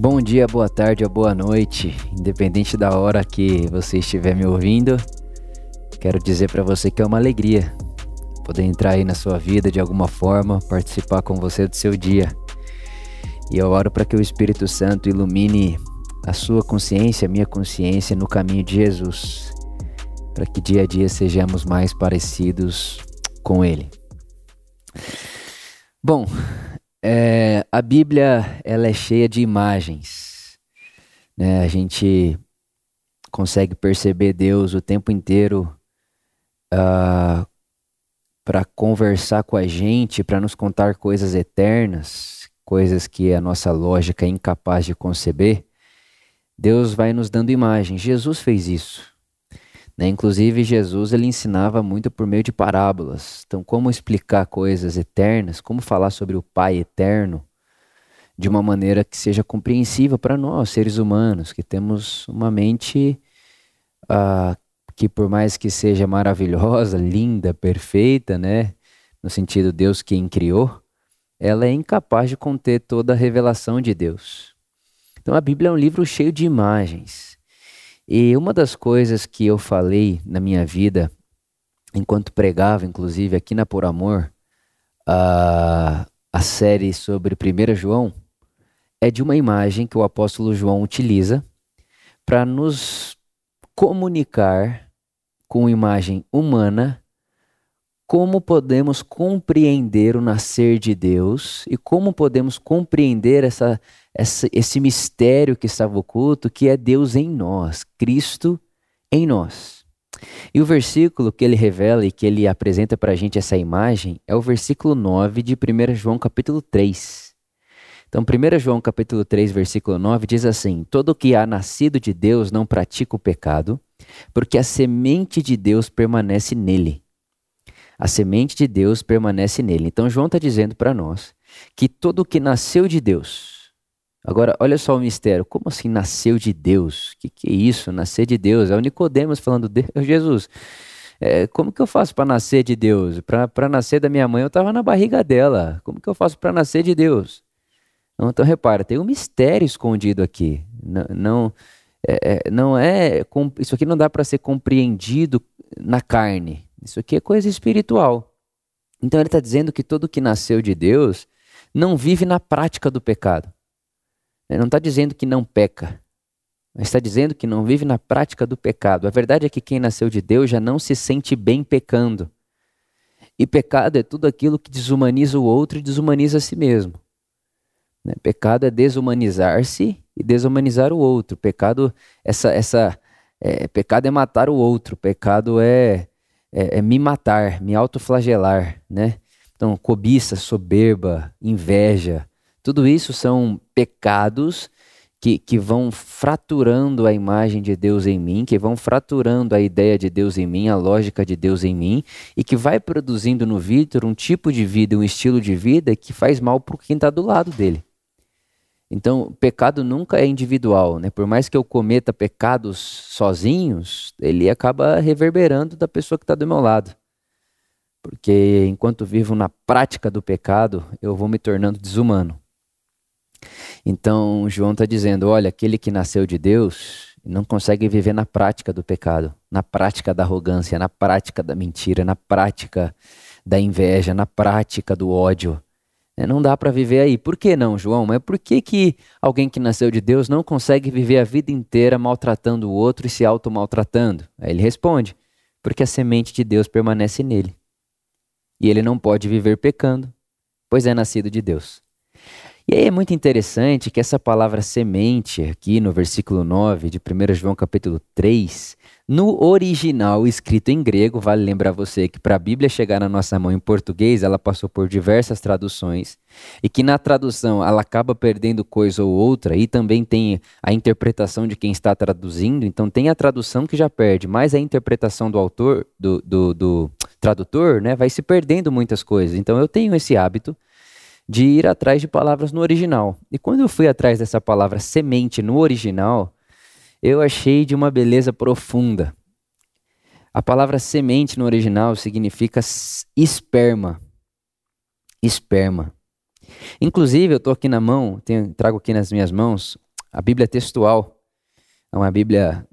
Bom dia, boa tarde ou boa noite, independente da hora que você estiver me ouvindo. Quero dizer para você que é uma alegria poder entrar aí na sua vida de alguma forma, participar com você do seu dia. E eu oro para que o Espírito Santo ilumine a sua consciência, a minha consciência no caminho de Jesus, para que dia a dia sejamos mais parecidos com Ele. Bom, é, a Bíblia ela é cheia de imagens. Né? A gente consegue perceber Deus o tempo inteiro uh, ah, para conversar com a gente, para nos contar coisas eternas, coisas que a nossa lógica é incapaz de conceber. Deus vai nos dando imagens. Jesus fez isso. Né? Inclusive, Jesus ele ensinava muito por meio de parábolas. Então, como explicar coisas eternas, como falar sobre o Pai eterno de uma maneira que seja compreensível para nós, seres humanos, que temos uma mente uh, que, por mais que seja maravilhosa, linda, perfeita, né? no sentido Deus quem criou, ela é incapaz de conter toda a revelação de Deus. Então, a Bíblia é um livro cheio de imagens. E uma das coisas que eu falei na minha vida, enquanto pregava, inclusive aqui na Por Amor, a, a série sobre 1 João, é de uma imagem que o apóstolo João utiliza para nos comunicar com imagem humana como podemos compreender o nascer de Deus e como podemos compreender essa, essa, esse mistério que estava oculto, que é Deus em nós, Cristo em nós. E o versículo que ele revela e que ele apresenta para a gente essa imagem é o versículo 9 de 1 João capítulo 3. Então, 1 João capítulo 3, versículo 9 diz assim: Todo que há nascido de Deus não pratica o pecado, porque a semente de Deus permanece nele a semente de Deus permanece nele. Então João está dizendo para nós que todo que nasceu de Deus. Agora, olha só o mistério. Como assim nasceu de Deus? O que, que é isso? Nascer de Deus? É o Nicodemos falando, Deus, Jesus, é, como que eu faço para nascer de Deus? Para nascer da minha mãe, eu estava na barriga dela. Como que eu faço para nascer de Deus? Então, repara, tem um mistério escondido aqui. Não, não é, é não é isso aqui não dá para ser compreendido na carne. Isso aqui é coisa espiritual. Então ele está dizendo que todo que nasceu de Deus não vive na prática do pecado. Ele não está dizendo que não peca, mas está dizendo que não vive na prática do pecado. A verdade é que quem nasceu de Deus já não se sente bem pecando. E pecado é tudo aquilo que desumaniza o outro e desumaniza a si mesmo. Né? Pecado é desumanizar-se e desumanizar o outro. Pecado, essa, essa, é, pecado é matar o outro. Pecado é é, é me matar, me autoflagelar, né? Então, cobiça, soberba, inveja, tudo isso são pecados que, que vão fraturando a imagem de Deus em mim, que vão fraturando a ideia de Deus em mim, a lógica de Deus em mim, e que vai produzindo no Vitor um tipo de vida, um estilo de vida que faz mal para quem está do lado dele. Então, pecado nunca é individual, né? Por mais que eu cometa pecados sozinhos, ele acaba reverberando da pessoa que está do meu lado. Porque enquanto vivo na prática do pecado, eu vou me tornando desumano. Então, João está dizendo: olha, aquele que nasceu de Deus não consegue viver na prática do pecado, na prática da arrogância, na prática da mentira, na prática da inveja, na prática do ódio. É, não dá para viver aí. Por que não, João? Mas por que, que alguém que nasceu de Deus não consegue viver a vida inteira maltratando o outro e se auto-maltratando? Aí ele responde: porque a semente de Deus permanece nele. E ele não pode viver pecando, pois é nascido de Deus. E aí é muito interessante que essa palavra semente, aqui no versículo 9 de 1 João capítulo 3, no original, escrito em grego, vale lembrar você que para a Bíblia chegar na nossa mão em português, ela passou por diversas traduções e que na tradução ela acaba perdendo coisa ou outra e também tem a interpretação de quem está traduzindo. Então tem a tradução que já perde, mas a interpretação do autor, do, do, do tradutor, né, vai se perdendo muitas coisas. Então eu tenho esse hábito de ir atrás de palavras no original. E quando eu fui atrás dessa palavra semente no original, eu achei de uma beleza profunda. A palavra semente no original significa esperma. Esperma. Inclusive, eu estou aqui na mão, tenho, trago aqui nas minhas mãos a Bíblia textual, é uma Bíblia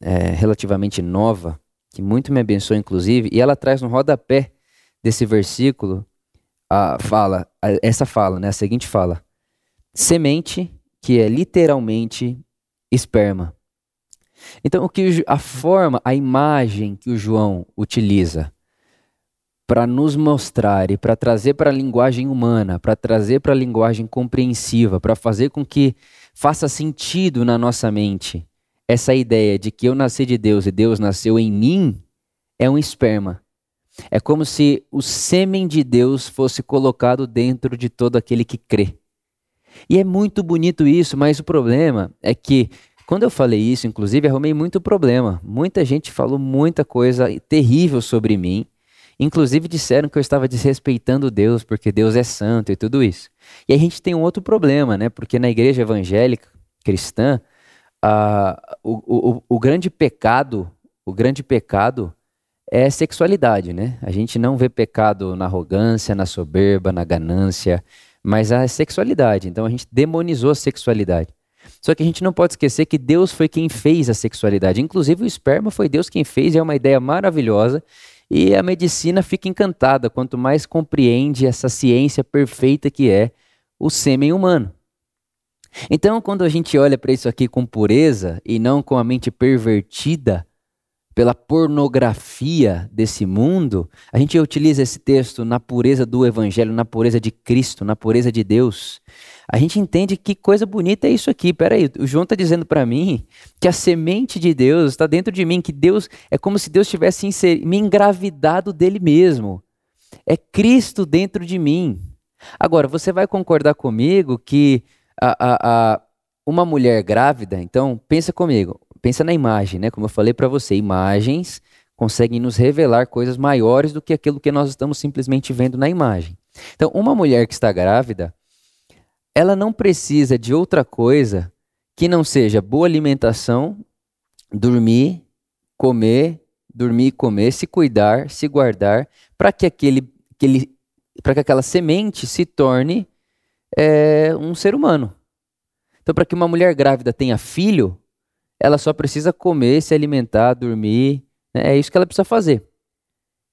é, relativamente nova, que muito me abençoa, inclusive, e ela traz no rodapé desse versículo a fala, a, essa fala, né? A seguinte fala: semente, que é literalmente esperma. Então, o que a forma, a imagem que o João utiliza para nos mostrar e para trazer para a linguagem humana, para trazer para a linguagem compreensiva, para fazer com que faça sentido na nossa mente essa ideia de que eu nasci de Deus e Deus nasceu em mim, é um esperma. É como se o sêmen de Deus fosse colocado dentro de todo aquele que crê. E é muito bonito isso, mas o problema é que quando eu falei isso, inclusive, arrumei muito problema. Muita gente falou muita coisa terrível sobre mim. Inclusive disseram que eu estava desrespeitando Deus, porque Deus é santo e tudo isso. E a gente tem um outro problema, né? Porque na igreja evangélica cristã, uh, o, o, o grande pecado, o grande pecado é sexualidade, né? A gente não vê pecado na arrogância, na soberba, na ganância, mas a sexualidade. Então a gente demonizou a sexualidade. Só que a gente não pode esquecer que Deus foi quem fez a sexualidade. Inclusive o esperma foi Deus quem fez, é uma ideia maravilhosa. E a medicina fica encantada quanto mais compreende essa ciência perfeita que é o sêmen humano. Então, quando a gente olha para isso aqui com pureza e não com a mente pervertida pela pornografia desse mundo, a gente utiliza esse texto na pureza do Evangelho, na pureza de Cristo, na pureza de Deus a gente entende que coisa bonita é isso aqui. Peraí, o João está dizendo para mim que a semente de Deus está dentro de mim, que Deus é como se Deus tivesse me engravidado dele mesmo. É Cristo dentro de mim. Agora, você vai concordar comigo que a, a, a, uma mulher grávida, então, pensa comigo, pensa na imagem, né? Como eu falei para você, imagens conseguem nos revelar coisas maiores do que aquilo que nós estamos simplesmente vendo na imagem. Então, uma mulher que está grávida, ela não precisa de outra coisa que não seja boa alimentação, dormir, comer, dormir e comer, se cuidar, se guardar, para que aquele, aquele, para que aquela semente se torne é, um ser humano. Então, para que uma mulher grávida tenha filho, ela só precisa comer, se alimentar, dormir. Né? É isso que ela precisa fazer.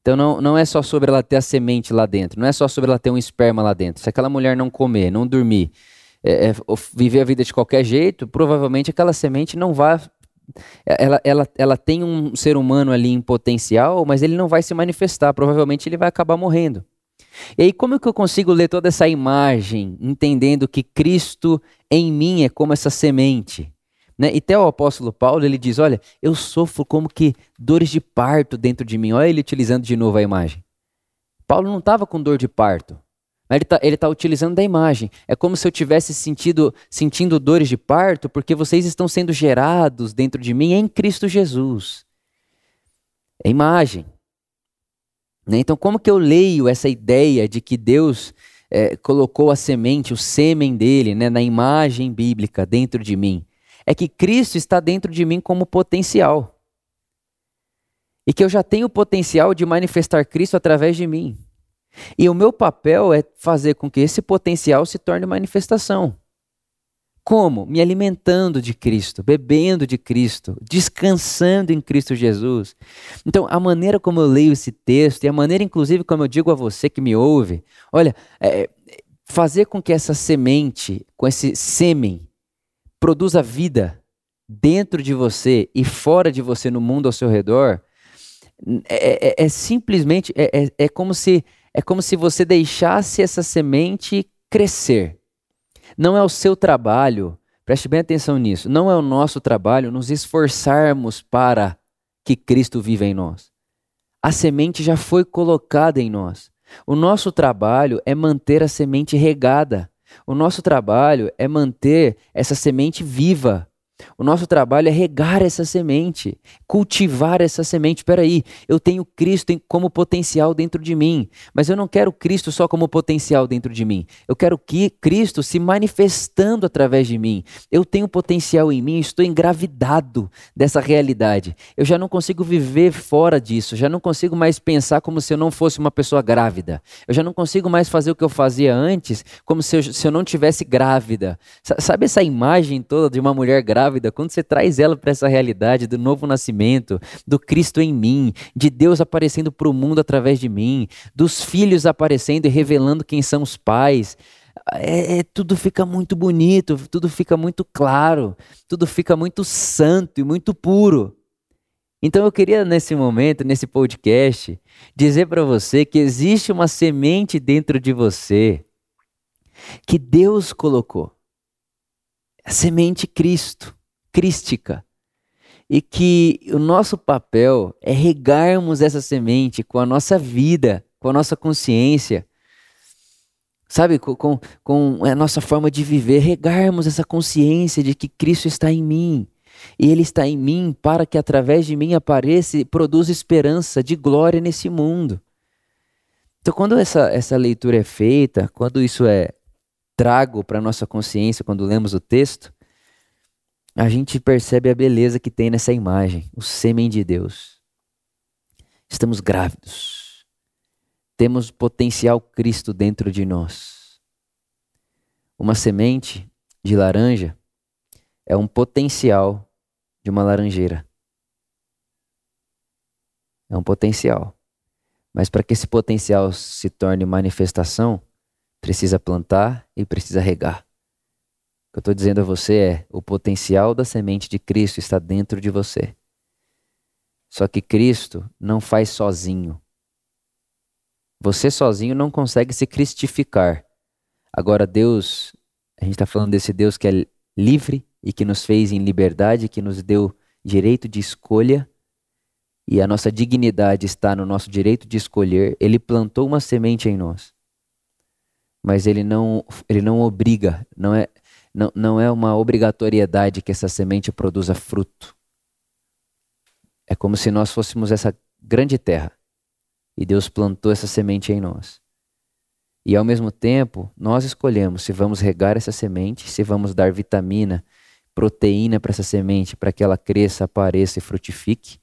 Então não, não é só sobre ela ter a semente lá dentro, não é só sobre ela ter um esperma lá dentro. Se aquela mulher não comer, não dormir, é, é, viver a vida de qualquer jeito, provavelmente aquela semente não vai. Ela, ela, ela tem um ser humano ali em potencial, mas ele não vai se manifestar. Provavelmente ele vai acabar morrendo. E aí, como é que eu consigo ler toda essa imagem, entendendo que Cristo em mim é como essa semente? Né? E até o apóstolo Paulo, ele diz, olha, eu sofro como que dores de parto dentro de mim. Olha ele utilizando de novo a imagem. Paulo não estava com dor de parto. Mas ele está tá utilizando da imagem. É como se eu tivesse sentido, sentindo dores de parto, porque vocês estão sendo gerados dentro de mim em Cristo Jesus. É imagem. Né? Então, como que eu leio essa ideia de que Deus é, colocou a semente, o sêmen dele, né, na imagem bíblica dentro de mim? É que Cristo está dentro de mim como potencial. E que eu já tenho o potencial de manifestar Cristo através de mim. E o meu papel é fazer com que esse potencial se torne manifestação. Como? Me alimentando de Cristo, bebendo de Cristo, descansando em Cristo Jesus. Então, a maneira como eu leio esse texto, e a maneira, inclusive, como eu digo a você que me ouve, olha, é, fazer com que essa semente, com esse sêmen, produza vida dentro de você e fora de você, no mundo ao seu redor, é, é, é simplesmente é, é, é, como se é como se você deixasse essa semente crescer. Não é o seu trabalho, preste bem atenção nisso. Não é o nosso trabalho nos esforçarmos para que Cristo viva em nós. A semente já foi colocada em nós. O nosso trabalho é manter a semente regada. O nosso trabalho é manter essa semente viva, O nosso trabalho é regar essa semente, cultivar essa semente. Espera aí, eu tenho Cristo como potencial dentro de mim, mas eu não quero Cristo só como potencial dentro de mim. Eu quero que Cristo se manifestando através de mim. Eu tenho potencial em mim, estou engravidado dessa realidade. Eu já não consigo viver fora disso, já não consigo mais pensar como se eu não fosse uma pessoa grávida. Eu já não consigo mais fazer o que eu fazia antes, como se eu, se eu não tivesse grávida. Sabe essa imagem toda de uma mulher grávida? Grávida, quando você traz ela para essa realidade do novo nascimento, do Cristo em mim, de Deus aparecendo para o mundo através de mim, dos filhos aparecendo e revelando quem são os pais, é, é, tudo fica muito bonito, tudo fica muito claro, tudo fica muito santo e muito puro. Então eu queria nesse momento, nesse podcast, dizer para você que existe uma semente dentro de você que Deus colocou. A semente Cristo crística. E que o nosso papel é regarmos essa semente com a nossa vida, com a nossa consciência, sabe, com, com, com a nossa forma de viver, regarmos essa consciência de que Cristo está em mim. E Ele está em mim para que através de mim apareça e produza esperança de glória nesse mundo. Então, quando essa, essa leitura é feita, quando isso é trago para a nossa consciência, quando lemos o texto, a gente percebe a beleza que tem nessa imagem, o sêmen de Deus. Estamos grávidos. Temos potencial Cristo dentro de nós. Uma semente de laranja é um potencial de uma laranjeira. É um potencial. Mas para que esse potencial se torne manifestação, precisa plantar e precisa regar. Que eu estou dizendo a você é: o potencial da semente de Cristo está dentro de você. Só que Cristo não faz sozinho. Você sozinho não consegue se cristificar. Agora, Deus, a gente está falando desse Deus que é livre e que nos fez em liberdade, que nos deu direito de escolha, e a nossa dignidade está no nosso direito de escolher. Ele plantou uma semente em nós. Mas ele não, ele não obriga, não é, não, não é uma obrigatoriedade que essa semente produza fruto. É como se nós fôssemos essa grande terra e Deus plantou essa semente em nós. E ao mesmo tempo, nós escolhemos se vamos regar essa semente, se vamos dar vitamina, proteína para essa semente para que ela cresça, apareça e frutifique,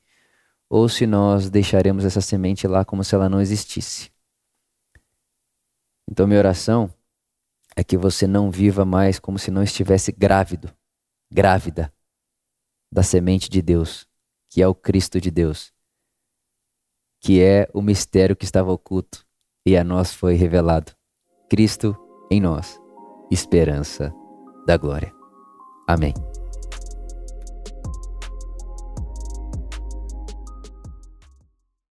ou se nós deixaremos essa semente lá como se ela não existisse. Então, minha oração é que você não viva mais como se não estivesse grávido, grávida da semente de Deus, que é o Cristo de Deus, que é o mistério que estava oculto e a nós foi revelado. Cristo em nós, esperança da glória. Amém.